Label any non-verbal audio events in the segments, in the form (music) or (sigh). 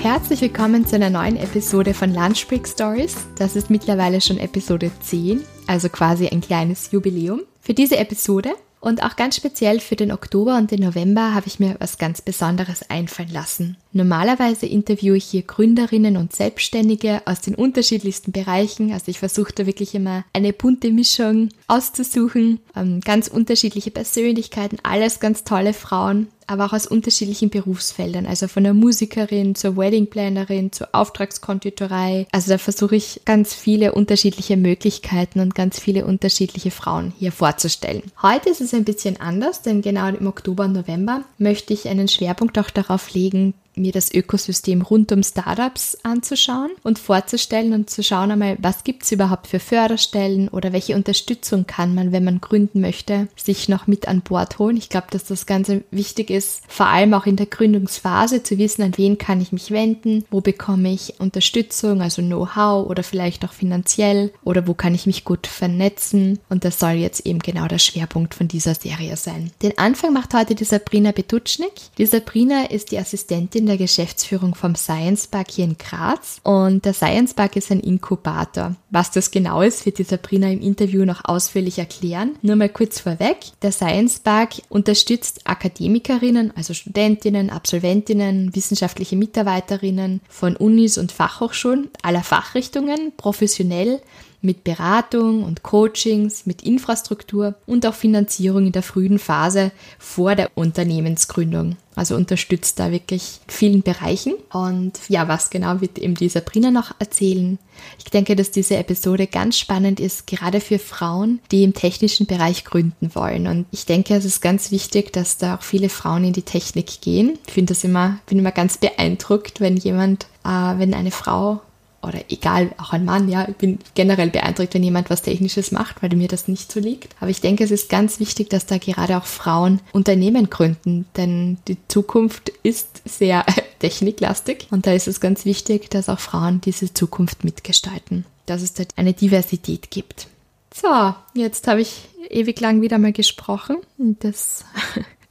Herzlich willkommen zu einer neuen Episode von Lunch Break Stories. Das ist mittlerweile schon Episode 10, also quasi ein kleines Jubiläum. Für diese Episode und auch ganz speziell für den Oktober und den November habe ich mir was ganz Besonderes einfallen lassen. Normalerweise interviewe ich hier Gründerinnen und Selbstständige aus den unterschiedlichsten Bereichen. Also ich versuche da wirklich immer eine bunte Mischung auszusuchen. Ähm, ganz unterschiedliche Persönlichkeiten, alles ganz tolle Frauen aber auch aus unterschiedlichen Berufsfeldern, also von der Musikerin zur Weddingplanerin zur Auftragskonditorei. Also da versuche ich ganz viele unterschiedliche Möglichkeiten und ganz viele unterschiedliche Frauen hier vorzustellen. Heute ist es ein bisschen anders, denn genau im Oktober und November möchte ich einen Schwerpunkt auch darauf legen, mir das Ökosystem rund um Startups anzuschauen und vorzustellen und zu schauen einmal, was gibt es überhaupt für Förderstellen oder welche Unterstützung kann man, wenn man gründen möchte, sich noch mit an Bord holen. Ich glaube, dass das Ganze wichtig ist, vor allem auch in der Gründungsphase zu wissen, an wen kann ich mich wenden, wo bekomme ich Unterstützung, also Know-how oder vielleicht auch finanziell oder wo kann ich mich gut vernetzen. Und das soll jetzt eben genau der Schwerpunkt von dieser Serie sein. Den Anfang macht heute die Sabrina Betutschnik. Die Sabrina ist die Assistentin der Geschäftsführung vom Science Park hier in Graz und der Science Park ist ein Inkubator. Was das genau ist, wird die Sabrina im Interview noch ausführlich erklären. Nur mal kurz vorweg. Der Science Park unterstützt Akademikerinnen, also Studentinnen, Absolventinnen, wissenschaftliche Mitarbeiterinnen von Unis und Fachhochschulen aller Fachrichtungen professionell mit Beratung und Coachings, mit Infrastruktur und auch Finanzierung in der frühen Phase vor der Unternehmensgründung. Also unterstützt da wirklich in vielen Bereichen. Und ja, was genau wird eben die Sabrina noch erzählen? Ich denke, dass diese Episode ganz spannend ist, gerade für Frauen, die im technischen Bereich gründen wollen. Und ich denke, es ist ganz wichtig, dass da auch viele Frauen in die Technik gehen. Ich finde das immer, bin immer ganz beeindruckt, wenn jemand, äh, wenn eine Frau oder egal, auch ein Mann, ja, ich bin generell beeindruckt, wenn jemand was Technisches macht, weil mir das nicht so liegt. Aber ich denke, es ist ganz wichtig, dass da gerade auch Frauen Unternehmen gründen, denn die Zukunft ist sehr (laughs) techniklastig und da ist es ganz wichtig, dass auch Frauen diese Zukunft mitgestalten, dass es dort eine Diversität gibt. So, jetzt habe ich ewig lang wieder mal gesprochen das (laughs)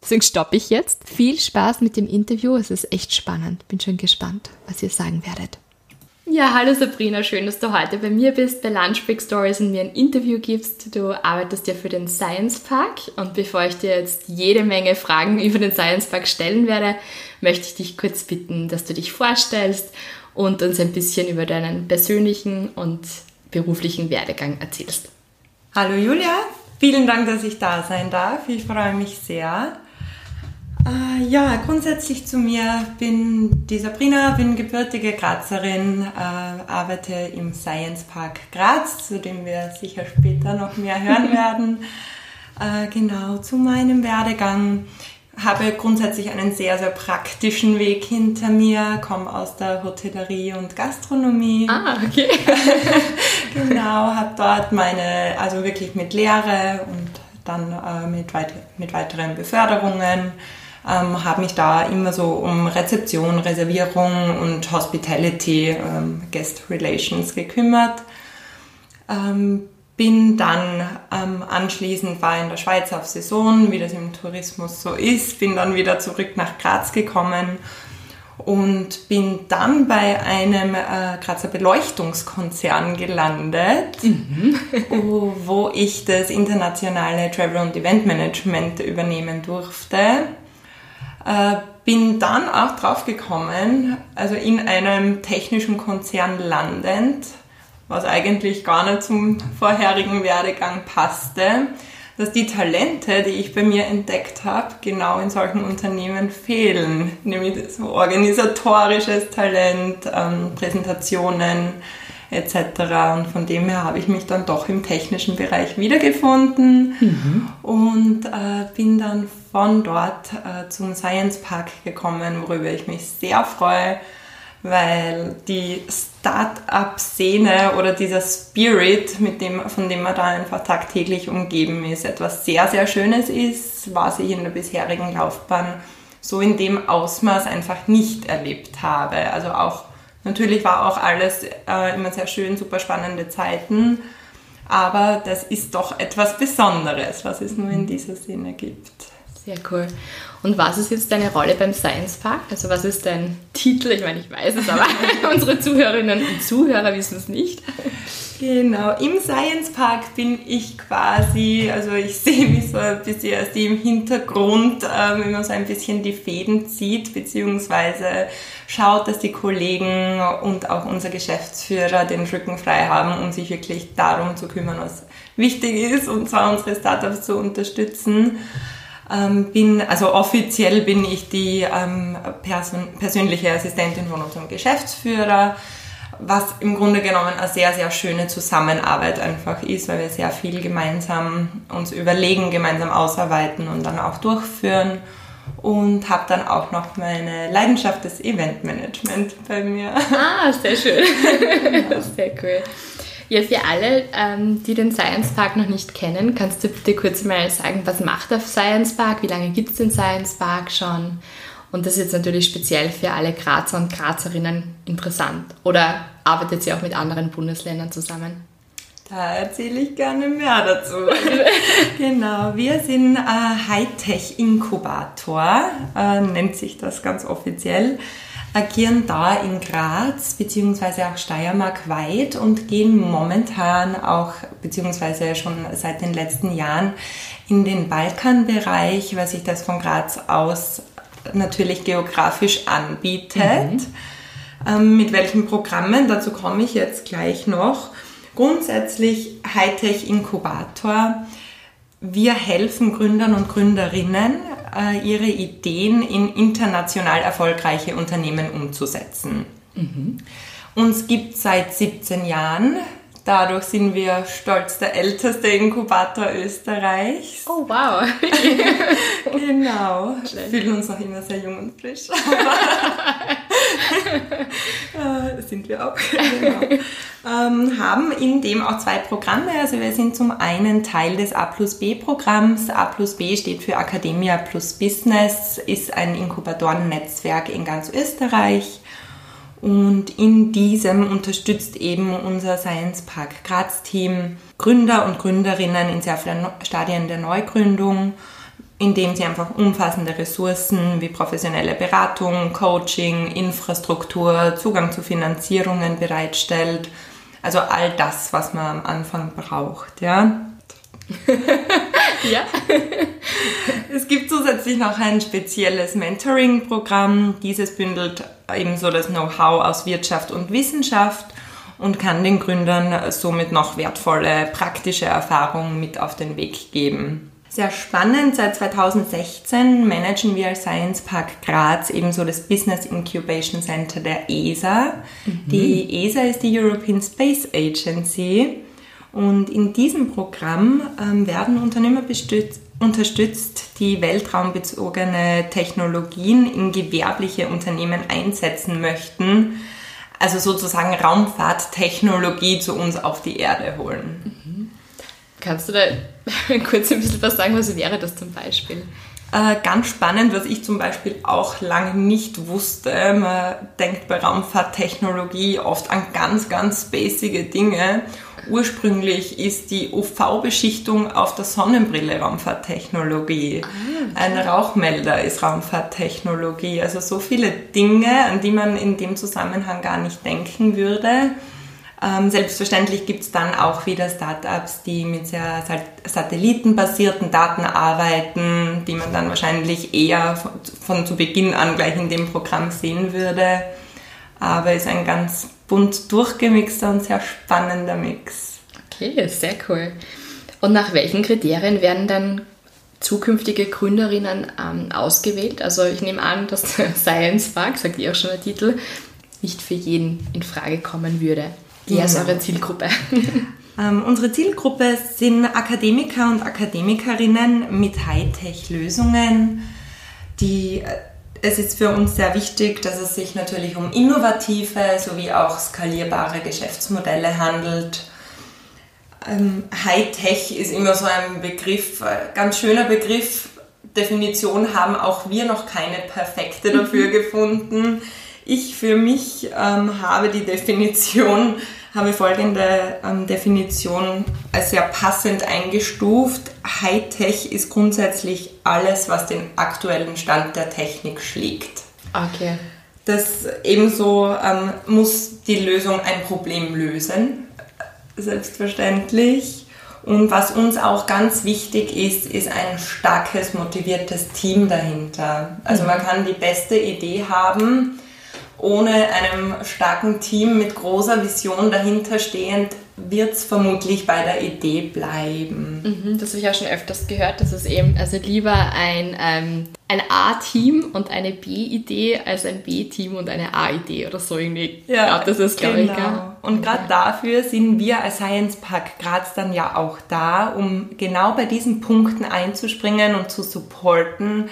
Deswegen stoppe ich jetzt. Viel Spaß mit dem Interview. Es ist echt spannend. Bin schon gespannt, was ihr sagen werdet. Ja, hallo Sabrina, schön, dass du heute bei mir bist, bei Lunch Break Stories und mir ein Interview gibst. Du arbeitest ja für den Science Park und bevor ich dir jetzt jede Menge Fragen (laughs) über den Science Park stellen werde, möchte ich dich kurz bitten, dass du dich vorstellst und uns ein bisschen über deinen persönlichen und beruflichen Werdegang erzählst. Hallo Julia, vielen Dank, dass ich da sein darf. Ich freue mich sehr. Äh, ja, grundsätzlich zu mir bin die Sabrina, bin gebürtige Grazerin, äh, arbeite im Science Park Graz, zu dem wir sicher später noch mehr hören (laughs) werden. Äh, genau, zu meinem Werdegang habe grundsätzlich einen sehr, sehr praktischen Weg hinter mir, komme aus der Hotellerie und Gastronomie. Ah, okay. (laughs) genau, habe dort meine, also wirklich mit Lehre und dann äh, mit, weit, mit weiteren Beförderungen ähm, habe mich da immer so um Rezeption, Reservierung und Hospitality, ähm, Guest Relations gekümmert. Ähm, bin dann ähm, anschließend war in der Schweiz auf Saison, wie das im Tourismus so ist, bin dann wieder zurück nach Graz gekommen und bin dann bei einem äh, Grazer Beleuchtungskonzern gelandet, mhm. wo, wo ich das internationale Travel und Event Management übernehmen durfte. Äh, bin dann auch drauf gekommen, also in einem technischen Konzern landend, was eigentlich gar nicht zum vorherigen Werdegang passte, dass die Talente, die ich bei mir entdeckt habe, genau in solchen Unternehmen fehlen. Nämlich so organisatorisches Talent, ähm, Präsentationen etc. Und von dem her habe ich mich dann doch im technischen Bereich wiedergefunden mhm. und äh, bin dann von dort äh, zum Science Park gekommen, worüber ich mich sehr freue weil die Start-up-Szene oder dieser Spirit, mit dem, von dem man da einfach tagtäglich umgeben ist, etwas sehr, sehr Schönes ist, was ich in der bisherigen Laufbahn so in dem Ausmaß einfach nicht erlebt habe. Also auch, natürlich war auch alles äh, immer sehr schön, super spannende Zeiten, aber das ist doch etwas Besonderes, was es nur in dieser Szene gibt. Sehr cool. Und was ist jetzt deine Rolle beim Science Park? Also was ist dein Titel? Ich meine, ich weiß es, aber (laughs) unsere Zuhörerinnen und Zuhörer wissen es nicht. Genau, im Science Park bin ich quasi, also ich (laughs) sehe mich so ein bisschen als die im Hintergrund, ähm, wenn man so ein bisschen die Fäden zieht, beziehungsweise schaut, dass die Kollegen und auch unser Geschäftsführer den Rücken frei haben, um sich wirklich darum zu kümmern, was wichtig ist, und zwar unsere Startups zu unterstützen ähm, bin, also offiziell bin ich die ähm, Person, persönliche Assistentin von unserem Geschäftsführer, was im Grunde genommen eine sehr, sehr schöne Zusammenarbeit einfach ist, weil wir sehr viel gemeinsam uns überlegen, gemeinsam ausarbeiten und dann auch durchführen und habe dann auch noch meine Leidenschaft des Eventmanagement bei mir. Ah, sehr schön. (laughs) sehr cool. Ja, für alle, ähm, die den Science Park noch nicht kennen, kannst du bitte kurz mal sagen, was macht der Science Park? Wie lange gibt es den Science Park schon? Und das ist jetzt natürlich speziell für alle Grazer und Grazerinnen interessant. Oder arbeitet sie auch mit anderen Bundesländern zusammen? Da erzähle ich gerne mehr dazu. (laughs) genau, wir sind ein Hightech-Inkubator, äh, nennt sich das ganz offiziell agieren da in Graz bzw. auch Steiermark weit und gehen momentan auch bzw. schon seit den letzten Jahren in den Balkanbereich, weil sich das von Graz aus natürlich geografisch anbietet. Mhm. Ähm, mit welchen Programmen, dazu komme ich jetzt gleich noch. Grundsätzlich Hightech Inkubator. Wir helfen Gründern und Gründerinnen äh, ihre Ideen in international erfolgreiche Unternehmen umzusetzen. Mhm. Uns gibt es seit 17 Jahren. Dadurch sind wir stolz der älteste Inkubator Österreichs. Oh wow. (laughs) genau. Wir fühlen uns noch immer sehr jung und frisch. (laughs) äh, sind wir auch. (laughs) Genau. Ähm, haben in dem auch zwei Programme. Also wir sind zum einen Teil des A plus B Programms. A plus B steht für Academia plus Business, ist ein Inkubatorennetzwerk in ganz Österreich. Und in diesem unterstützt eben unser Science Park Graz Team Gründer und Gründerinnen in sehr vielen Stadien der Neugründung, indem sie einfach umfassende Ressourcen wie professionelle Beratung, Coaching, Infrastruktur, Zugang zu Finanzierungen bereitstellt. Also all das, was man am Anfang braucht, ja. (laughs) ja. (laughs) es gibt zusätzlich noch ein spezielles Mentoring-Programm. Dieses bündelt ebenso das Know-how aus Wirtschaft und Wissenschaft und kann den Gründern somit noch wertvolle praktische Erfahrungen mit auf den Weg geben. Sehr spannend, seit 2016 managen wir als Science Park Graz ebenso das Business Incubation Center der ESA. Mhm. Die ESA ist die European Space Agency und in diesem Programm ähm, werden Unternehmer unterstützt, die weltraumbezogene Technologien in gewerbliche Unternehmen einsetzen möchten. Also sozusagen Raumfahrttechnologie zu uns auf die Erde holen. Mhm. Kannst du da (laughs) kurz ein bisschen was sagen, was wäre das zum Beispiel? Äh, ganz spannend, was ich zum Beispiel auch lange nicht wusste. Man denkt bei Raumfahrttechnologie oft an ganz, ganz basice Dinge Ursprünglich ist die UV-Beschichtung auf der Sonnenbrille Raumfahrttechnologie. Ah, okay. Ein Rauchmelder ist Raumfahrttechnologie. Also so viele Dinge, an die man in dem Zusammenhang gar nicht denken würde. Ähm, selbstverständlich gibt es dann auch wieder Startups, die mit sehr satellitenbasierten Daten arbeiten, die man dann wahrscheinlich eher von, von zu Beginn an gleich in dem Programm sehen würde. Aber ist ein ganz bunt durchgemixter und sehr spannender Mix. Okay, sehr cool. Und nach welchen Kriterien werden dann zukünftige Gründerinnen ähm, ausgewählt? Also ich nehme an, dass (laughs) Science Park, sagt ihr auch schon der Titel, nicht für jeden in Frage kommen würde. Wer ist Genau. eure Zielgruppe? (laughs) Ähm, unsere Zielgruppe sind Akademiker und Akademikerinnen mit Hightech-Lösungen. Die, äh, es ist für uns sehr wichtig, dass es sich natürlich um innovative sowie auch skalierbare Geschäftsmodelle handelt. Ähm, Hightech ist immer so ein Begriff, äh, ganz schöner Begriff. Definition haben auch wir noch keine perfekte dafür gefunden. Ich für mich ähm, habe die Definition, habe folgende ähm, Definition als sehr passend eingestuft. Hightech ist grundsätzlich alles, was den aktuellen Stand der Technik schlägt. Okay. Das ebenso ähm, muss die Lösung ein Problem lösen, selbstverständlich. Und was uns auch ganz wichtig ist, ist ein starkes, motiviertes Team dahinter. Also man kann die beste Idee haben, ohne einem starken Team mit großer Vision dahinter stehend, wird es vermutlich bei der Idee bleiben. Mhm, Das habe ich auch schon öfters gehört, dass es eben, also lieber ein, ähm, ein A-Team und eine B-Idee als ein B-Team und eine A-Idee oder so irgendwie. Ja, das ist, glaube ich, gell? genau. Und gerade dafür sind wir als Science Park Graz dann ja auch da, um genau bei diesen Punkten einzuspringen und zu supporten,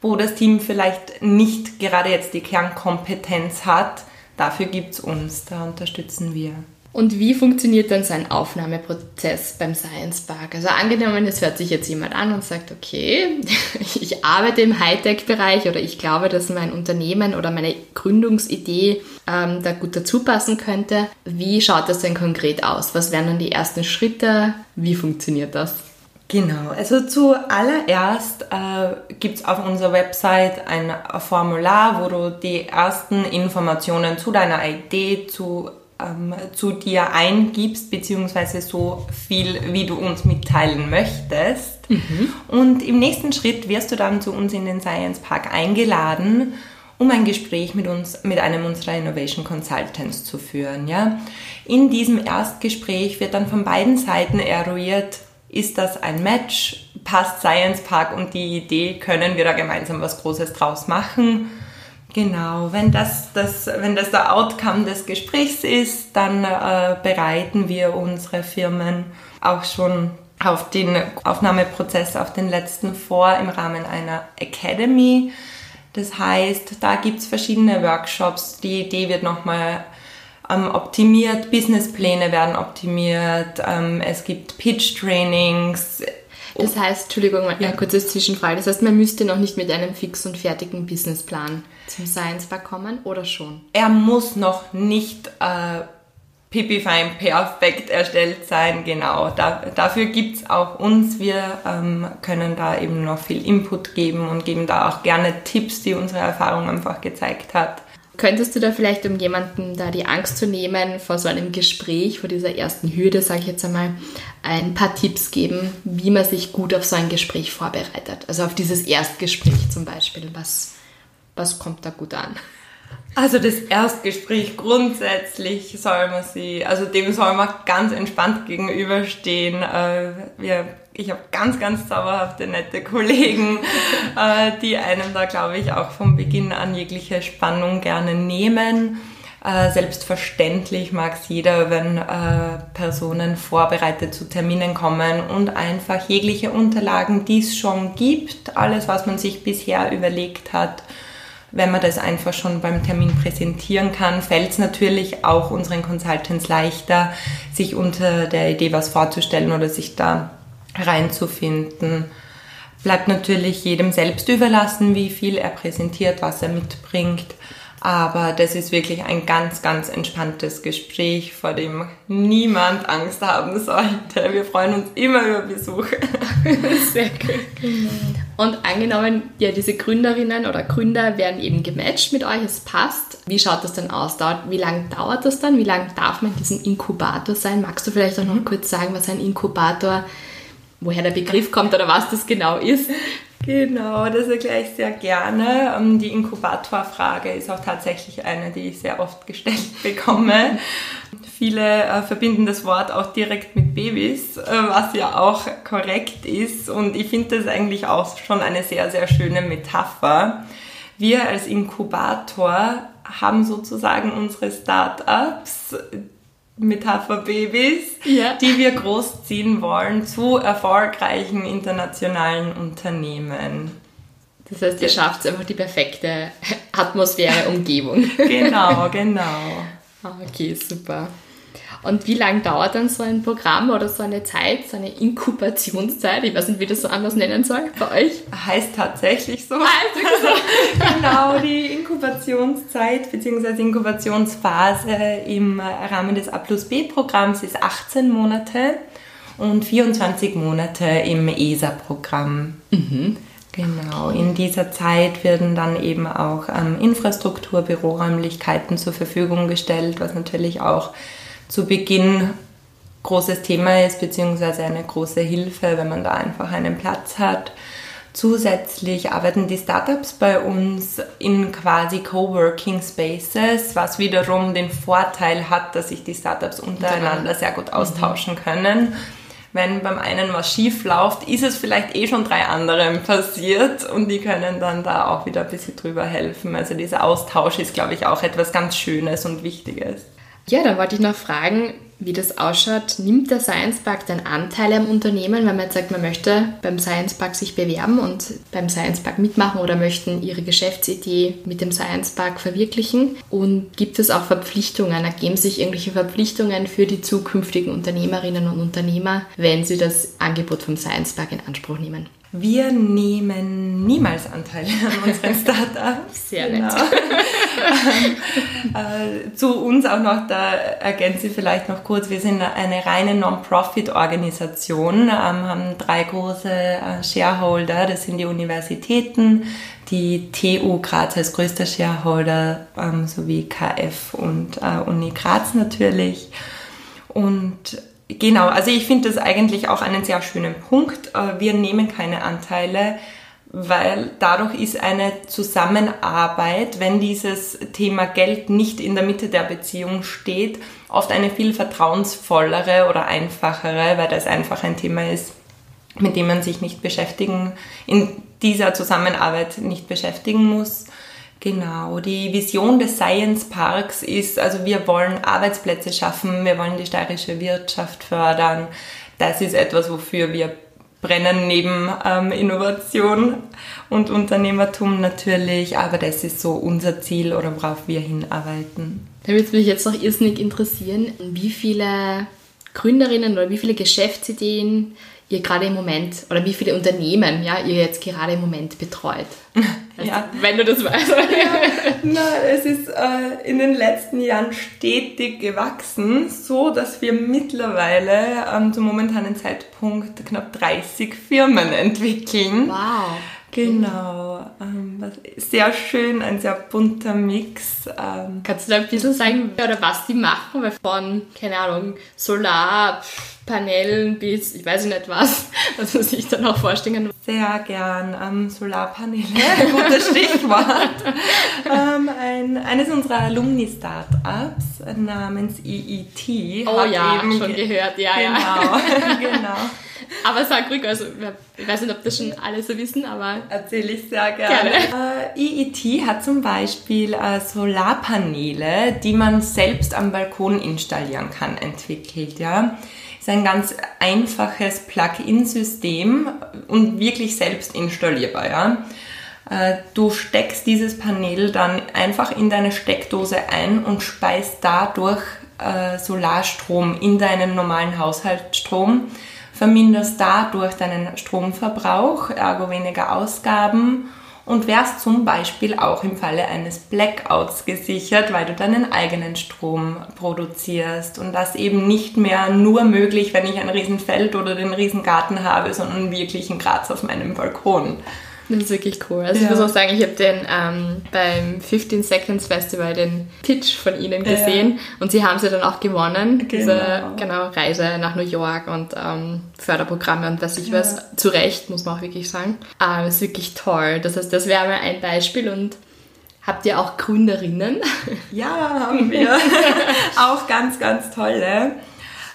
wo das Team vielleicht nicht gerade jetzt die Kernkompetenz hat. Dafür gibt es uns, da unterstützen wir. Und wie funktioniert dann so ein Aufnahmeprozess beim Science Park? Also angenommen, es hört sich jetzt jemand an und sagt, okay, (laughs) ich arbeite im Hightech-Bereich oder ich glaube, dass mein Unternehmen oder meine Gründungsidee ähm, da gut dazu passen könnte. Wie schaut das denn konkret aus? Was wären dann die ersten Schritte? Wie funktioniert das? Genau, also zuallererst äh, gibt es auf unserer Website ein Formular, wo du die ersten Informationen zu deiner Idee, zu, ähm, zu dir eingibst, beziehungsweise so viel, wie du uns mitteilen möchtest. Und im nächsten Schritt wirst du dann zu uns in den Science Park eingeladen, um ein Gespräch mit uns, mit einem unserer Innovation Consultants zu führen. Ja? In diesem Erstgespräch wird dann von beiden Seiten eruiert, ist das ein Match? Passt Science Park und die Idee? Können wir da gemeinsam was Großes draus machen? Genau, wenn das, das, wenn das der Outcome des Gesprächs ist, dann äh, bereiten wir unsere Firmen auch schon auf den Aufnahmeprozess, auf den letzten vor im Rahmen einer Academy. Das heißt, da gibt es verschiedene Workshops. Die Idee wird nochmal ähm, optimiert, Businesspläne werden optimiert, ähm, es gibt Pitch-Trainings. Das heißt, Entschuldigung, mal Ja. eine kurze Zwischenfrage. Das heißt, man müsste noch nicht mit einem fix und fertigen Businessplan zum Science Park kommen oder schon? Er muss noch nicht äh, pipifein perfekt erstellt sein, genau. Da, dafür gibt's auch uns. Wir ähm, können da eben noch viel Input geben und geben da auch gerne Tipps, die unsere Erfahrung einfach gezeigt hat. Könntest du da vielleicht, um jemandem da die Angst zu nehmen vor so einem Gespräch, vor dieser ersten Hürde, sage ich jetzt einmal, ein paar Tipps geben, wie man sich gut auf so ein Gespräch vorbereitet? Also auf dieses Erstgespräch zum Beispiel. Was, was kommt da gut an? Also das Erstgespräch grundsätzlich soll man sie, also dem soll man ganz entspannt gegenüberstehen. Äh, wir, ich habe ganz, ganz zauberhafte, nette Kollegen, (laughs) äh, die einem da, glaube ich, auch von Beginn an jegliche Spannung gerne nehmen. Äh, selbstverständlich mag es jeder, wenn äh, Personen vorbereitet zu Terminen kommen und einfach jegliche Unterlagen, die es schon gibt, alles, was man sich bisher überlegt hat, wenn man das einfach schon beim Termin präsentieren kann, fällt es natürlich auch unseren Consultants leichter, sich unter der Idee was vorzustellen oder sich da reinzufinden. Bleibt natürlich jedem selbst überlassen, wie viel er präsentiert, was er mitbringt. Aber das ist wirklich ein ganz, ganz entspanntes Gespräch, vor dem niemand Angst haben sollte. Wir freuen uns immer über Besuch. (laughs) Sehr gut. Und angenommen, ja, diese Gründerinnen oder Gründer werden eben gematcht mit euch, es passt. Wie schaut das dann aus? Dauert, wie lange dauert das dann? Wie lange darf man in diesem Inkubator sein? Magst du vielleicht auch noch kurz sagen, was ein Inkubator, woher der Begriff kommt oder was das genau ist? Genau, das erkläre ich sehr gerne. Ähm, Die Inkubatorfrage ist auch tatsächlich eine, die ich sehr oft gestellt (laughs) bekomme. Viele äh, verbinden das Wort auch direkt mit Babys, äh, was ja auch korrekt ist. Und ich finde das eigentlich auch schon eine sehr, sehr schöne Metapher. Wir als Inkubator haben sozusagen unsere Startups, Metapher-Babys, ja. die wir großziehen wollen zu erfolgreichen internationalen Unternehmen. Das heißt, ihr schafft einfach die perfekte Atmosphäre, Umgebung. genau, (laughs) genau. Ah, okay, super. Und wie lange dauert dann so ein Programm oder so eine Zeit, so eine Inkubationszeit? Ich weiß nicht, wie ich das so anders nennen soll bei euch. Heißt tatsächlich so. Heißt so. (laughs) genau, die Inkubationszeit bzw. Inkubationsphase im Rahmen des A plus B-Programms ist 18 Monate und 24 Monate im ESA-Programm. Mhm. Genau, in dieser Zeit werden dann eben auch ähm, Infrastruktur, Büroräumlichkeiten zur Verfügung gestellt, was natürlich auch zu Beginn großes Thema ist, beziehungsweise eine große Hilfe, wenn man da einfach einen Platz hat. Zusätzlich arbeiten die Startups bei uns in quasi Coworking Spaces, was wiederum den Vorteil hat, dass sich die Startups untereinander sehr gut austauschen mhm. können wenn beim einen was schief läuft, ist es vielleicht eh schon drei anderen passiert und die können dann da auch wieder ein bisschen drüber helfen. Also dieser Austausch ist, glaube ich, auch etwas ganz Schönes und Wichtiges. Ja, dann wollte ich noch fragen, wie das ausschaut. Nimmt der Science Park denn Anteile am Unternehmen, wenn man jetzt sagt, man möchte beim Science Park sich bewerben und beim Science Park mitmachen oder möchten ihre Geschäftsidee mit dem Science Park verwirklichen? Und gibt es auch Verpflichtungen? Ergeben sich irgendwelche Verpflichtungen für die zukünftigen Unternehmerinnen und Unternehmer, wenn sie das Angebot vom Science Park in Anspruch nehmen? Wir nehmen niemals Anteile an unseren (laughs) Startups. Sehr nett. (laughs) Äh, zu uns auch noch, da ergänze ich vielleicht noch kurz, wir sind eine reine Non-Profit-Organisation, ähm, haben drei große äh, Shareholder, das sind die Universitäten, die TU Graz als größter Shareholder, ähm, sowie KF und äh, Uni Graz natürlich. Und Genau, also ich finde das eigentlich auch einen sehr schönen Punkt. Wir nehmen keine Anteile, weil dadurch ist eine Zusammenarbeit, wenn dieses Thema Geld nicht in der Mitte der Beziehung steht, oft eine viel vertrauensvollere oder einfachere, weil das einfach ein Thema ist, mit dem man sich nicht beschäftigen, in dieser Zusammenarbeit nicht beschäftigen muss. Genau, die Vision des Science Parks ist, also wir wollen Arbeitsplätze schaffen, wir wollen die steirische Wirtschaft fördern. Das ist etwas, wofür wir brennen neben ähm, Innovation und Unternehmertum natürlich, aber das ist so unser Ziel oder worauf wir hinarbeiten. Da würde mich jetzt noch irrsinnig interessieren, wie viele Gründerinnen oder wie viele Geschäftsideen ihr gerade im Moment oder wie viele Unternehmen ja, ihr jetzt gerade im Moment betreut. Also, (laughs) ja. Wenn du das weißt. Ja, na, es ist äh, in den letzten Jahren stetig gewachsen, so dass wir mittlerweile ähm, zum momentanen Zeitpunkt knapp 30 Firmen entwickeln. Wow. Genau, ähm, sehr schön, ein sehr bunter Mix. Ähm, Kannst du da ein bisschen sagen, oder was die machen? Weil von, keine Ahnung, Solarpanelen bis, ich weiß nicht was, (laughs) was man sich dann auch vorstellen kann. Sehr gern, ähm, Solarpaneele, (laughs) gutes Stichwort. (laughs) ähm, ein, eines unserer Alumni-Startups namens EET. Oh ja, schon gehört, ja, genau, ja. genau. Aber sag ruhig, also ich weiß nicht, ob das schon alle so wissen, aber... Erzähle ich sehr gerne. gerne. Äh, EET hat zum Beispiel äh, Solarpaneele, die man selbst am Balkon installieren kann, entwickelt. Ja? Ist ein ganz einfaches Plug-in-System und wirklich selbst installierbar. Ja? Äh, du steckst dieses Panel dann einfach in deine Steckdose ein und speist dadurch äh, Solarstrom in deinen normalen Haushaltsstrom verminderst dadurch deinen Stromverbrauch, ergo weniger Ausgaben und wärst zum Beispiel auch im Falle eines Blackouts gesichert, weil du deinen eigenen Strom produzierst und das eben nicht mehr nur möglich, wenn ich ein Riesenfeld oder den Riesengarten habe, sondern wirklich in Graz auf meinem Balkon. Das ist wirklich cool. Also ja. ich muss auch sagen, ich habe den ähm, beim 15 Seconds Festival den Pitch von ihnen gesehen ja. und sie haben sie dann auch gewonnen, genau. diese genau, Reise nach New York und ähm, Förderprogramme und was ich ja. was. Zu Recht, muss man auch wirklich sagen. Ähm, ist wirklich toll. Das heißt, das wäre mal ein Beispiel und Habt ihr auch Gründerinnen? (laughs) Ja, haben wir. (laughs) auch ganz, ganz tolle.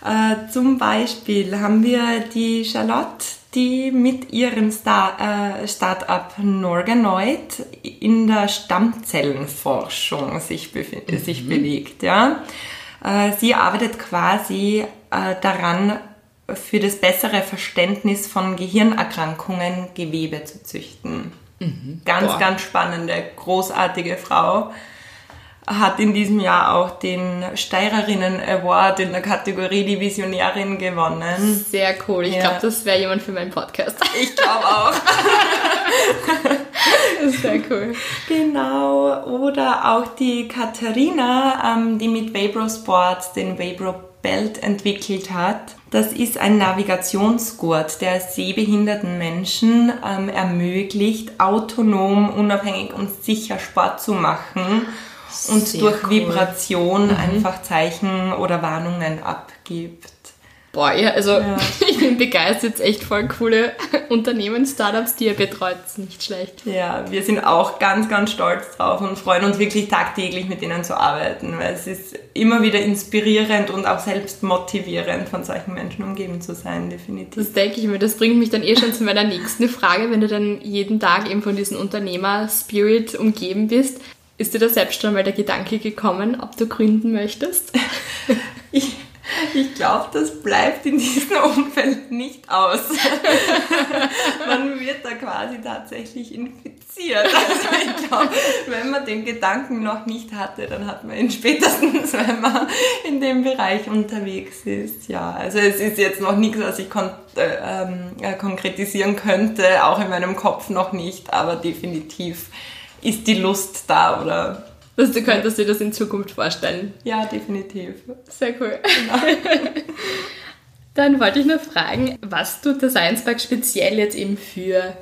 Äh, zum Beispiel haben wir die Charlotte, die mit ihrem Star, äh, Startup Norganoid in der Stammzellenforschung sich, mhm. sich bewegt. Ja. Äh, sie arbeitet quasi äh, daran, für das bessere Verständnis von Gehirnerkrankungen Gewebe zu züchten. Mhm. Ganz, Boah. ganz spannende, großartige Frau hat in diesem Jahr auch den Steirerinnen Award in der Kategorie Die Visionärin gewonnen. Sehr cool. Ich ja. glaube, das wäre jemand für meinen Podcast. Ich glaube auch. (laughs) das ist sehr cool. Genau. Oder auch die Katharina, ähm, die mit Vabro Sports den Vabro Belt entwickelt hat. Das ist ein Navigationsgurt, der sehbehinderten Menschen ähm, ermöglicht, autonom, unabhängig und sicher Sport zu machen und Sehr durch cool. Vibration mhm. einfach Zeichen oder Warnungen abgibt. Boah, ja, also ja. (laughs) ich bin begeistert, echt voll coole (laughs) Unternehmen, Startups, die ihr betreut, nicht schlecht. Ja, wir sind auch ganz, ganz stolz drauf und freuen uns wirklich tagtäglich mit denen zu arbeiten, weil es ist immer wieder inspirierend und auch selbst motivierend, von solchen Menschen umgeben zu sein, definitiv. Das denke ich mir, das bringt mich dann eh schon zu meiner (laughs) nächsten Frage, wenn du dann jeden Tag eben von diesem Unternehmer-Spirit umgeben bist. Ist dir da selbst schon mal der Gedanke gekommen, ob du gründen möchtest? (laughs) ich ich glaube, das bleibt in diesem Umfeld nicht aus. (laughs) man wird da quasi tatsächlich infiziert. Also ich glaube, wenn man den Gedanken noch nicht hatte, dann hat man ihn spätestens, (laughs) wenn man in dem Bereich unterwegs ist. Ja, also es ist jetzt noch nichts, was ich kon äh, ähm, äh, konkretisieren könnte, auch in meinem Kopf noch nicht, aber definitiv ist die Lust da oder also du könntest dir das in Zukunft vorstellen. Ja, definitiv. Sehr cool. Genau. (laughs) Dann wollte ich nur fragen, was tut der Science Park speziell jetzt eben für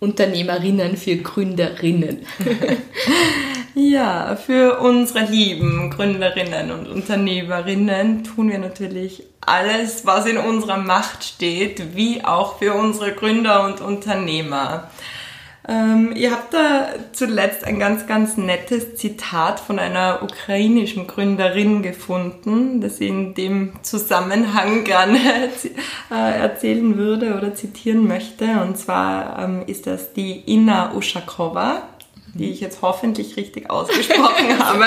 Unternehmerinnen, für Gründerinnen? (laughs) ja, für unsere lieben Gründerinnen und Unternehmerinnen tun wir natürlich alles, was in unserer Macht steht, wie auch für unsere Gründer und Unternehmer. Ähm, ihr habt da zuletzt ein ganz, ganz nettes Zitat von einer ukrainischen Gründerin gefunden, das ich in dem Zusammenhang (laughs) gerne äh, erzählen würde oder zitieren möchte. Und zwar ähm, ist das die Inna Ushakova, die ich jetzt hoffentlich richtig ausgesprochen (laughs) habe.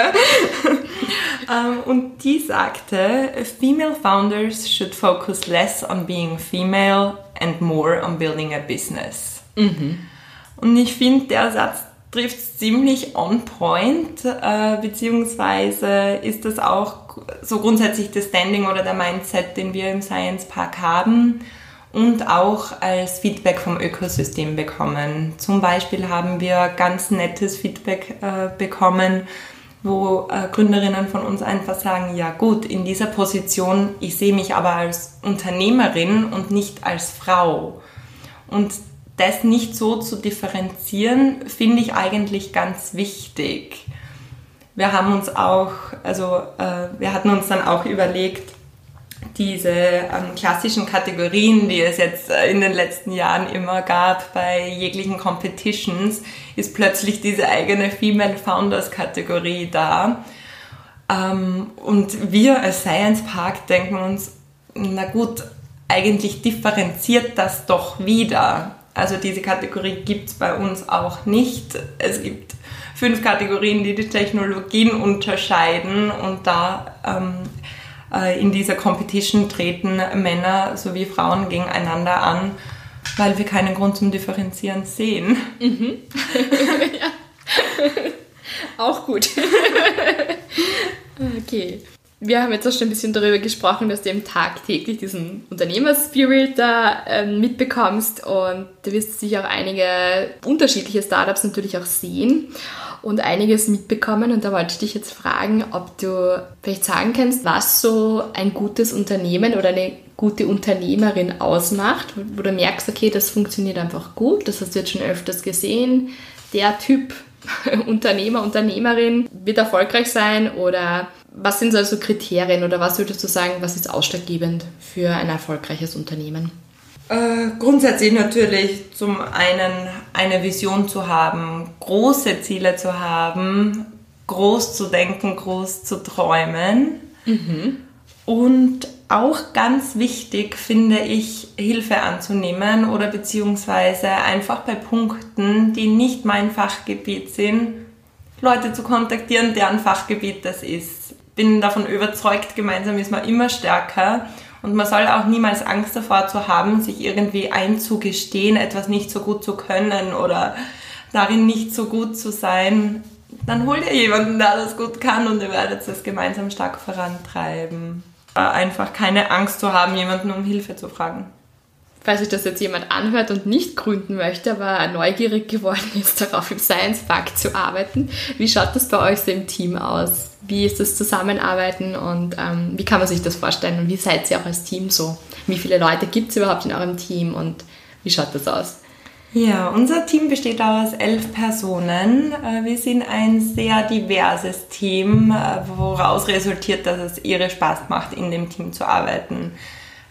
ähm, und die sagte, Female founders should focus less on being female and more on building a business. Mhm. Und ich finde, der Satz trifft ziemlich on point, äh, beziehungsweise ist das auch so grundsätzlich das Standing oder der Mindset, den wir im Science Park haben und auch als Feedback vom Ökosystem bekommen. Zum Beispiel haben wir ganz nettes Feedback äh, bekommen, wo äh, Gründerinnen von uns einfach sagen, ja gut, in dieser Position, ich sehe mich aber als Unternehmerin und nicht als Frau. Und das nicht so zu differenzieren, finde ich eigentlich ganz wichtig. Wir haben uns auch, also äh, wir hatten uns dann auch überlegt, diese ähm, klassischen Kategorien, die es jetzt äh, in den letzten Jahren immer gab bei jeglichen Competitions, ist plötzlich diese eigene Female Founders Kategorie da. Ähm, und wir als Science Park denken uns, na gut, eigentlich differenziert das doch wieder. Also diese Kategorie gibt es bei uns auch nicht. Es gibt fünf Kategorien, die die Technologien unterscheiden und da ähm, äh, in dieser Competition treten Männer sowie Frauen gegeneinander an, weil wir keinen Grund zum Differenzieren sehen. Mhm. (laughs) (laughs) ja. Auch gut. (laughs) okay wir haben jetzt auch schon ein bisschen darüber gesprochen, dass du eben tagtäglich diesen Unternehmerspirit da äh, mitbekommst und du wirst sicher auch einige unterschiedliche Startups natürlich auch sehen und einiges mitbekommen und da wollte ich dich jetzt fragen, ob du vielleicht sagen kannst, was so ein gutes Unternehmen oder eine gute Unternehmerin ausmacht, wo du merkst, okay, das funktioniert einfach gut, das hast du jetzt schon öfters gesehen, der Typ (laughs) Unternehmer, Unternehmerin wird erfolgreich sein oder was sind also Kriterien oder was würdest du sagen, was ist ausschlaggebend für ein erfolgreiches Unternehmen? Äh, grundsätzlich natürlich zum einen eine Vision zu haben, große Ziele zu haben, groß zu denken, groß zu träumen. Mhm. Und auch ganz wichtig finde ich, Hilfe anzunehmen oder beziehungsweise einfach bei Punkten, die nicht mein Fachgebiet sind, Leute zu kontaktieren, deren Fachgebiet das ist. Bin davon überzeugt, gemeinsam ist man immer stärker und man soll auch niemals Angst davor zu haben, sich irgendwie einzugestehen, etwas nicht so gut zu können oder darin nicht so gut zu sein. Dann hol dir jemanden, der das gut kann und ihr werdet es gemeinsam stark vorantreiben. Einfach keine Angst zu haben, jemanden um Hilfe zu fragen. Falls sich das jetzt jemand anhört und nicht gründen möchte, aber neugierig geworden ist, darauf im Science Park zu arbeiten, wie schaut das bei euch so im Team aus? Wie ist das Zusammenarbeiten und ähm, wie kann man sich das vorstellen und wie seid ihr auch als Team so? Wie viele Leute gibt es überhaupt in eurem Team und wie schaut das aus? Ja, unser Team besteht aus elf Personen. Äh, wir sind ein sehr diverses Team, äh, woraus resultiert, dass es ihre Spaß macht, in dem Team zu arbeiten.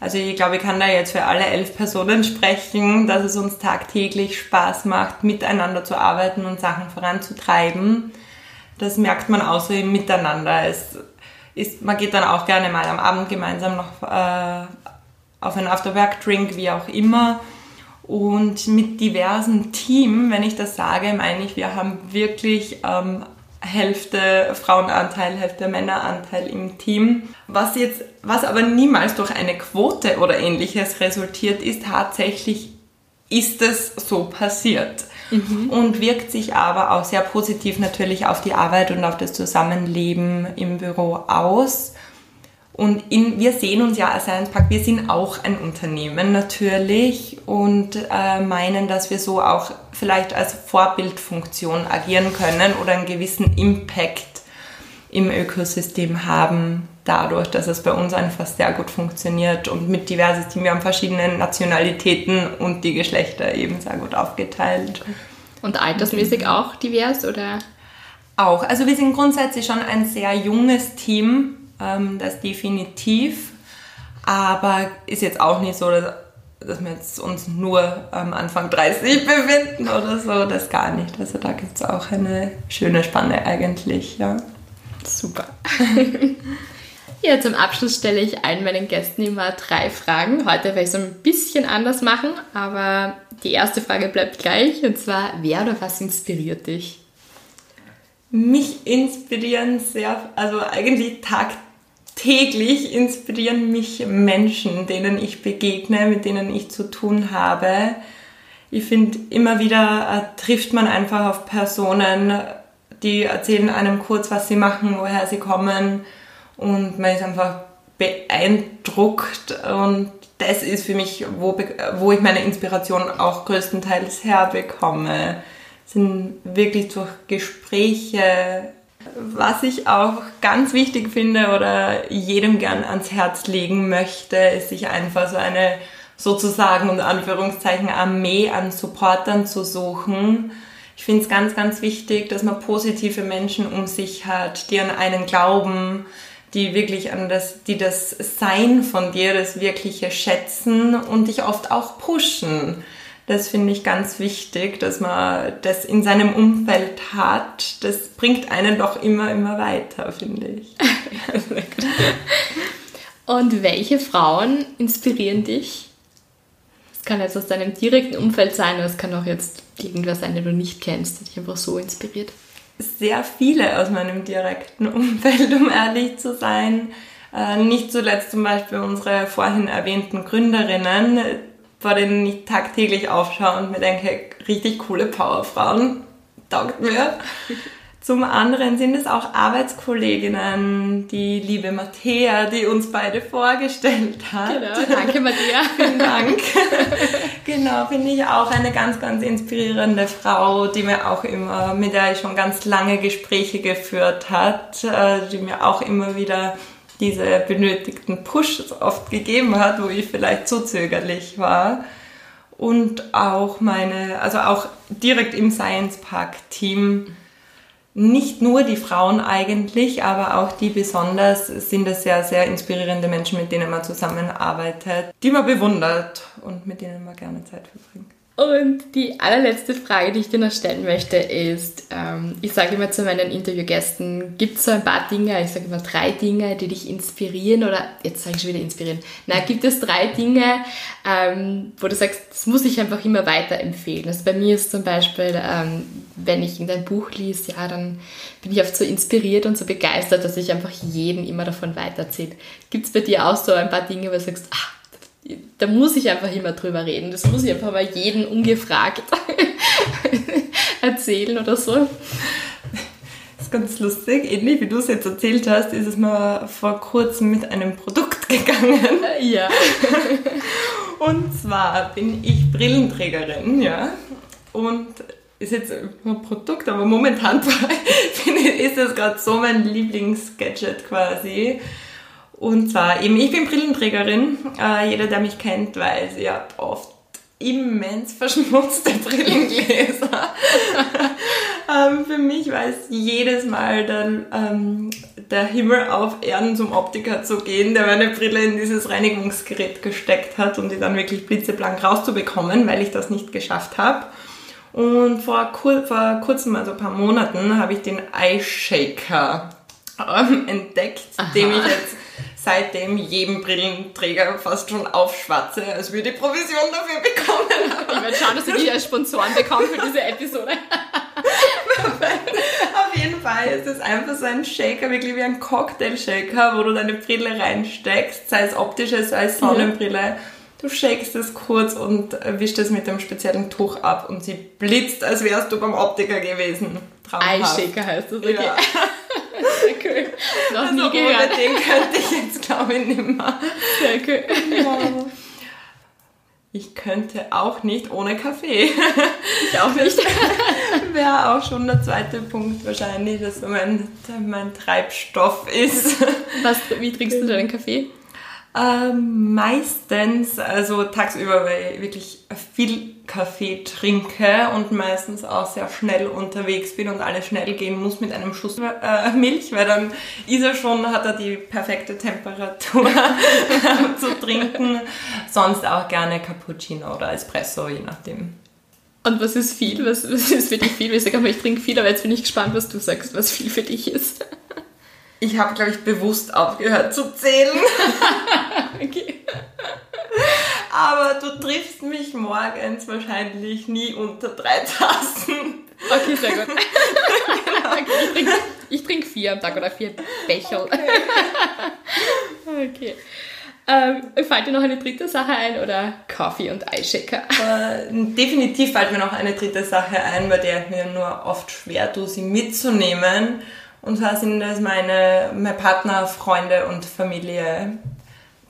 Also ich glaube, ich kann da jetzt für alle elf Personen sprechen, dass es uns tagtäglich Spaß macht, miteinander zu arbeiten und Sachen voranzutreiben das merkt man im Miteinander. Es ist, man geht dann auch gerne mal am Abend gemeinsam noch äh, auf einen Afterwork-Drink, wie auch immer. Und mit diversen Team, wenn ich das sage, meine ich, wir haben wirklich ähm, Hälfte Frauenanteil, Hälfte Männeranteil im Team. Was jetzt, was aber niemals durch eine Quote oder ähnliches resultiert, ist tatsächlich, ist es so passiert mhm. und wirkt sich aber auch sehr positiv natürlich auf die Arbeit und auf das Zusammenleben im Büro aus. Und in, wir sehen uns ja als Science Park, wir sind auch ein Unternehmen natürlich und äh, meinen, dass wir so auch vielleicht als Vorbildfunktion agieren können oder einen gewissen Impact im Ökosystem haben, dadurch, dass es bei uns einfach sehr gut funktioniert und mit diverses Team. Wir haben verschiedene Nationalitäten und die Geschlechter eben sehr gut aufgeteilt. Und altersmäßig auch divers oder? Auch. Also wir sind grundsätzlich schon ein sehr junges Team, ähm, das definitiv. Aber ist jetzt auch nicht so, dass, dass wir jetzt uns nur am Anfang 30 (laughs) befinden oder so. Das gar nicht. Also da gibt es auch eine schöne Spanne eigentlich, ja. Super. (laughs) Ja, zum Abschluss stelle ich allen meinen Gästen immer drei Fragen. Heute werde ich es ein bisschen anders machen, aber die erste Frage bleibt gleich und zwar, wer oder was inspiriert dich? Mich inspirieren sehr, also eigentlich tagtäglich inspirieren mich Menschen, denen ich begegne, mit denen ich zu tun habe. Ich finde, immer wieder äh, trifft man einfach auf Personen, die erzählen einem kurz, was sie machen, woher sie kommen und man ist einfach beeindruckt und das ist für mich, wo, wo ich meine Inspiration auch größtenteils herbekomme. Sind wirklich durch Gespräche, was ich auch ganz wichtig finde oder jedem gern ans Herz legen möchte, ist sich einfach so eine sozusagen unter Anführungszeichen Armee an Supportern zu suchen. Ich finde es ganz, ganz wichtig, dass man positive Menschen um sich hat, die an einen glauben, die wirklich an das, die das Sein von dir, das Wirkliche schätzen und dich oft auch pushen. Das finde ich ganz wichtig, dass man das in seinem Umfeld hat. Das bringt einen doch immer, immer weiter, finde ich. (laughs) und welche Frauen inspirieren dich? Es kann jetzt aus deinem direkten Umfeld sein, oder es kann auch jetzt irgendwer sein, den du nicht kennst, der dich einfach so inspiriert sehr viele aus meinem direkten Umfeld, um ehrlich zu sein. Äh, nicht zuletzt zum Beispiel unsere vorhin erwähnten Gründerinnen, vor denen ich tagtäglich aufschaue und mir denke, richtig coole Powerfrauen, taugt mir. (laughs) Zum anderen sind es auch Arbeitskolleginnen, die liebe Mattea, die uns beide vorgestellt hat. Genau, danke Mattea. (laughs) Vielen Dank. genau, finde ich auch eine ganz, ganz inspirierende Frau, die mir auch immer, mit der ich schon ganz lange Gespräche geführt hat, äh, die mir auch immer wieder diese benötigten Push oft gegeben hat, wo ich vielleicht zu zögerlich war. Und auch meine, also auch direkt im Science Park Team nicht nur die Frauen eigentlich, aber auch die besonders sind es sehr, sehr inspirierende Menschen, mit denen man zusammenarbeitet, die man bewundert und mit denen man gerne Zeit verbringt. Und die allerletzte Frage, die ich dir noch stellen möchte, ist, ähm, ich sage immer zu meinen Interviewgästen, gibt es so ein paar Dinge, ich sage immer drei Dinge, die dich inspirieren oder, jetzt sage ich schon wieder inspirieren, na, gibt es drei Dinge, ähm, wo du sagst, das muss ich einfach immer weiterempfehlen. Also bei mir ist zum Beispiel, ähm, wenn ich irgendein Buch liest, ja, dann bin ich oft so inspiriert und so begeistert, dass ich einfach jeden immer davon weiterzähle. Gibt es bei dir auch so ein paar Dinge, wo du sagst, ach, da muss ich einfach immer drüber reden. Das muss ich einfach mal jeden ungefragt (laughs) erzählen oder so. Das ist ganz lustig. Ähnlich wie du es jetzt erzählt hast, ist es mir vor kurzem mit einem Produkt (laughs) gegangen. Ja. (laughs) Und zwar bin ich Brillenträgerin, ja. Und ist jetzt ein Produkt, aber momentan ist das gerade so mein Lieblingsgadget quasi. Und zwar eben, ich bin Brillenträgerin. Äh, jeder, der mich kennt, weiß, ich habe oft immens verschmutzte (laughs) Brillengläser. (laughs) ähm, für mich war es jedes Mal dann ähm, der Himmel auf Erden zum Optiker zu gehen, der meine Brille in dieses Reinigungsgerät gesteckt hat, um die dann wirklich blitzeblank rauszubekommen, weil ich das nicht geschafft habe. Und vor, kur vor kurzem, also ein paar Monaten, habe ich den Eye Shaker ähm, entdeckt, Aha. dem ich jetzt seitdem jedem Brillenträger fast schon aufschwatze, als würde ich Provision dafür bekommen. Ich werde schauen, dass ich dich als Sponsoren bekomme für diese Episode. (laughs) Auf jeden Fall ist es einfach so ein Shaker, wirklich wie ein Cocktail-Shaker, wo du deine Brille reinsteckst, sei es optische, sei es Sonnenbrille. Du shakest es kurz und wischst es mit einem speziellen Tuch ab und sie blitzt, als wärst du beim Optiker gewesen. Eye-Shaker heißt das, okay. Ja. (laughs) Sehr cool. Noch also nie gehört. den könnte ich jetzt, glaube ich, nicht mehr. Sehr cool. Ich könnte auch nicht ohne Kaffee. Ich auch nicht. Wäre auch schon der zweite Punkt wahrscheinlich, dass mein, mein Treibstoff ist. Was, wie trinkst du deinen Kaffee? Ähm, meistens, also tagsüber, weil ich wirklich viel Kaffee trinke und meistens auch sehr schnell unterwegs bin und alles schnell gehen muss mit einem Schuss äh, Milch, weil dann ist er schon, hat er die perfekte Temperatur (laughs) zu trinken. Sonst auch gerne Cappuccino oder Espresso, je nachdem. Und was ist viel? Was, was ist für dich viel? Ich sage ich trinke viel, aber jetzt bin ich gespannt, was du sagst, was viel für dich ist. Ich habe, glaube ich, bewusst aufgehört zu zählen. (laughs) okay. Aber du triffst mich morgens wahrscheinlich nie unter drei Tassen. Okay, sehr gut. okay, (laughs) ich trinke trink vier am Tag oder vier Becher. Okay. okay. Ähm, fällt dir noch eine dritte Sache ein oder Kaffee und Eishaker? Äh, definitiv fällt mir noch eine dritte Sache ein, bei der ich mir nur oft schwer tue, sie mitzunehmen. Und zwar sind das meine, meine Partner, Freunde und Familie,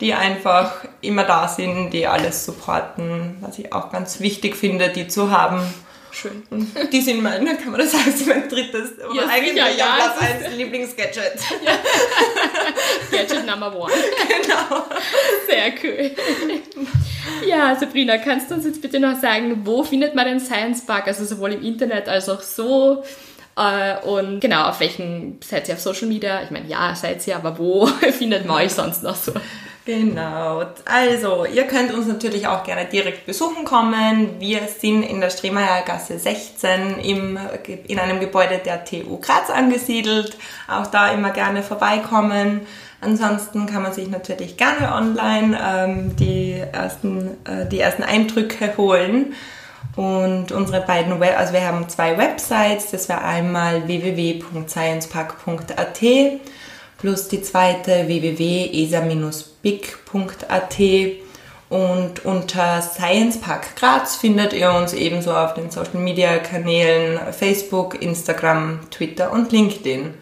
die einfach immer da sind, die alles supporten, was ich auch ganz wichtig finde, die zu haben. Schön. Die sind mein, kann man das sagen, sind mein drittes oder ja, eigentlich sicher, ja, Platz 1 Lieblingsgadget. Ja. (laughs) Gadget Number One. Genau. Sehr cool. Ja, Sabrina, kannst du uns jetzt bitte noch sagen, wo findet man den Science Park? Also sowohl im Internet als auch so. Äh, und genau, auf welchen seid ihr auf Social Media? Ich meine, ja, seid ihr, aber wo (laughs) findet man euch sonst noch so? Genau. Also, ihr könnt uns natürlich auch gerne direkt besuchen kommen. Wir sind in der Stremeyergasse 16 im, in einem Gebäude der TU Graz angesiedelt. Auch da immer gerne vorbeikommen. Ansonsten kann man sich natürlich gerne online ähm, die, ersten, äh, die ersten Eindrücke holen. Und unsere beiden Web, also wir haben zwei Websites, das wäre einmal www.sciencepark.at plus die zweite www.esa-big.at und unter Science Park Graz findet ihr uns ebenso auf den Social Media Kanälen Facebook, Instagram, Twitter und LinkedIn.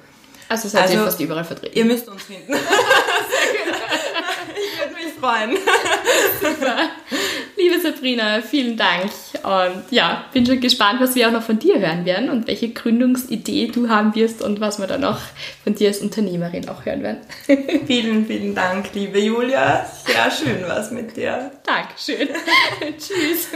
Also seid also, ihr fast überall vertreten. Ihr müsst uns finden. (laughs) (laughs) ich würde mich freuen. Liebe Sabrina, vielen Dank. Und ja, bin schon gespannt, was wir auch noch von dir hören werden und welche Gründungsidee du haben wirst und was wir dann noch von dir als Unternehmerin auch hören werden. (laughs) vielen, vielen Dank, liebe Julia. Sehr schön was mit dir. Dankeschön. (laughs) Tschüss.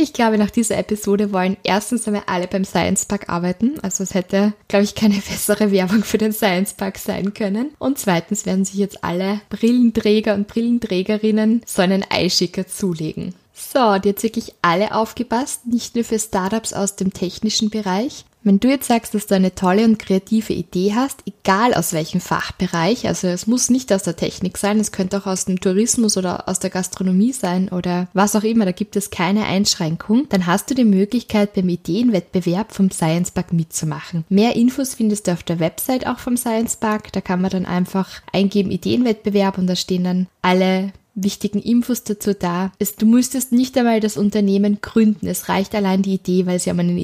Ich glaube, nach dieser Episode wollen erstens einmal alle beim Science Park arbeiten. Also es hätte, glaube ich, keine (laughs) bessere Werbung für den Science Park sein können. Und zweitens werden sich jetzt alle Brillenträger und Brillenträgerinnen so einen Eischicker zulegen. So, die hat wirklich alle aufgepasst, nicht nur für Startups aus dem technischen Bereich, wenn du jetzt sagst, dass du eine tolle und kreative Idee hast, egal aus welchem Fachbereich, also es muss nicht aus der Technik sein, es könnte auch aus dem Tourismus oder aus der Gastronomie sein oder was auch immer, da gibt es keine Einschränkung, dann hast du die Möglichkeit beim Ideenwettbewerb vom Science Park mitzumachen. Mehr Infos findest du auf der Website auch vom Science Park, da kann man dann einfach eingeben Ideenwettbewerb und da stehen dann alle wichtigen Infos dazu da. Du müsstest nicht einmal das Unternehmen gründen. Es reicht allein die Idee, weil es ja um einen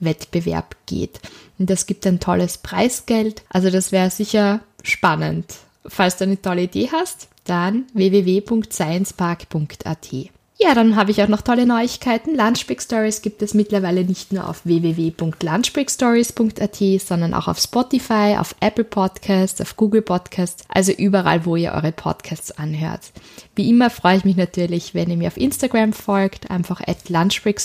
Ideenwettbewerb geht. Und das gibt ein tolles Preisgeld. Also das wäre sicher spannend. Falls du eine tolle Idee hast, dann www.sciencepark.at. Ja, dann habe ich auch noch tolle Neuigkeiten. Lunchbreak Stories gibt es mittlerweile nicht nur auf www.lunchbreakstories.at, sondern auch auf Spotify, auf Apple Podcasts, auf Google Podcasts, also überall, wo ihr eure Podcasts anhört. Wie immer freue ich mich natürlich, wenn ihr mir auf Instagram folgt, einfach at Lunchbreak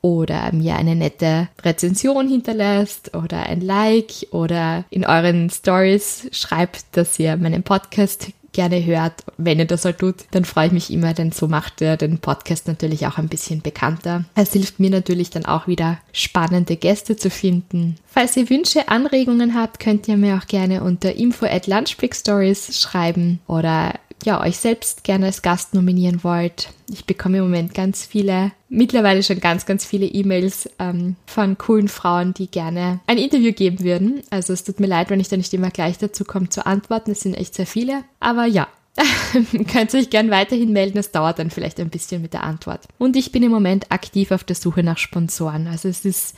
oder mir eine nette Rezension hinterlässt oder ein Like oder in euren Stories schreibt, dass ihr meinen Podcast gerne hört. Wenn ihr das halt tut, dann freue ich mich immer, denn so macht er den Podcast natürlich auch ein bisschen bekannter. Es hilft mir natürlich dann auch wieder spannende Gäste zu finden. Falls ihr Wünsche, Anregungen habt, könnt ihr mir auch gerne unter info at lunchbreakstories schreiben oder ja, euch selbst gerne als Gast nominieren wollt. Ich bekomme im Moment ganz viele, mittlerweile schon ganz, ganz viele E-Mails ähm, von coolen Frauen, die gerne ein Interview geben würden. Also es tut mir leid, wenn ich da nicht immer gleich dazu komme zu antworten. Es sind echt sehr viele. Aber ja, (laughs) könnt ihr euch gern weiterhin melden. Es dauert dann vielleicht ein bisschen mit der Antwort. Und ich bin im Moment aktiv auf der Suche nach Sponsoren. Also es ist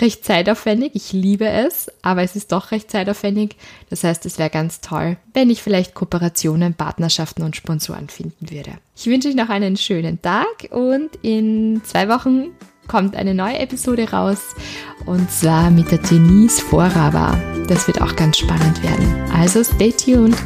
recht zeitaufwendig. Ich liebe es, aber es ist doch recht zeitaufwendig. Das heißt, es wäre ganz toll, wenn ich vielleicht Kooperationen, Partnerschaften und Sponsoren finden würde. Ich wünsche euch noch einen schönen Tag und in zwei Wochen kommt eine neue Episode raus und zwar mit der Denise Vorraber. Das wird auch ganz spannend werden. Also stay tuned.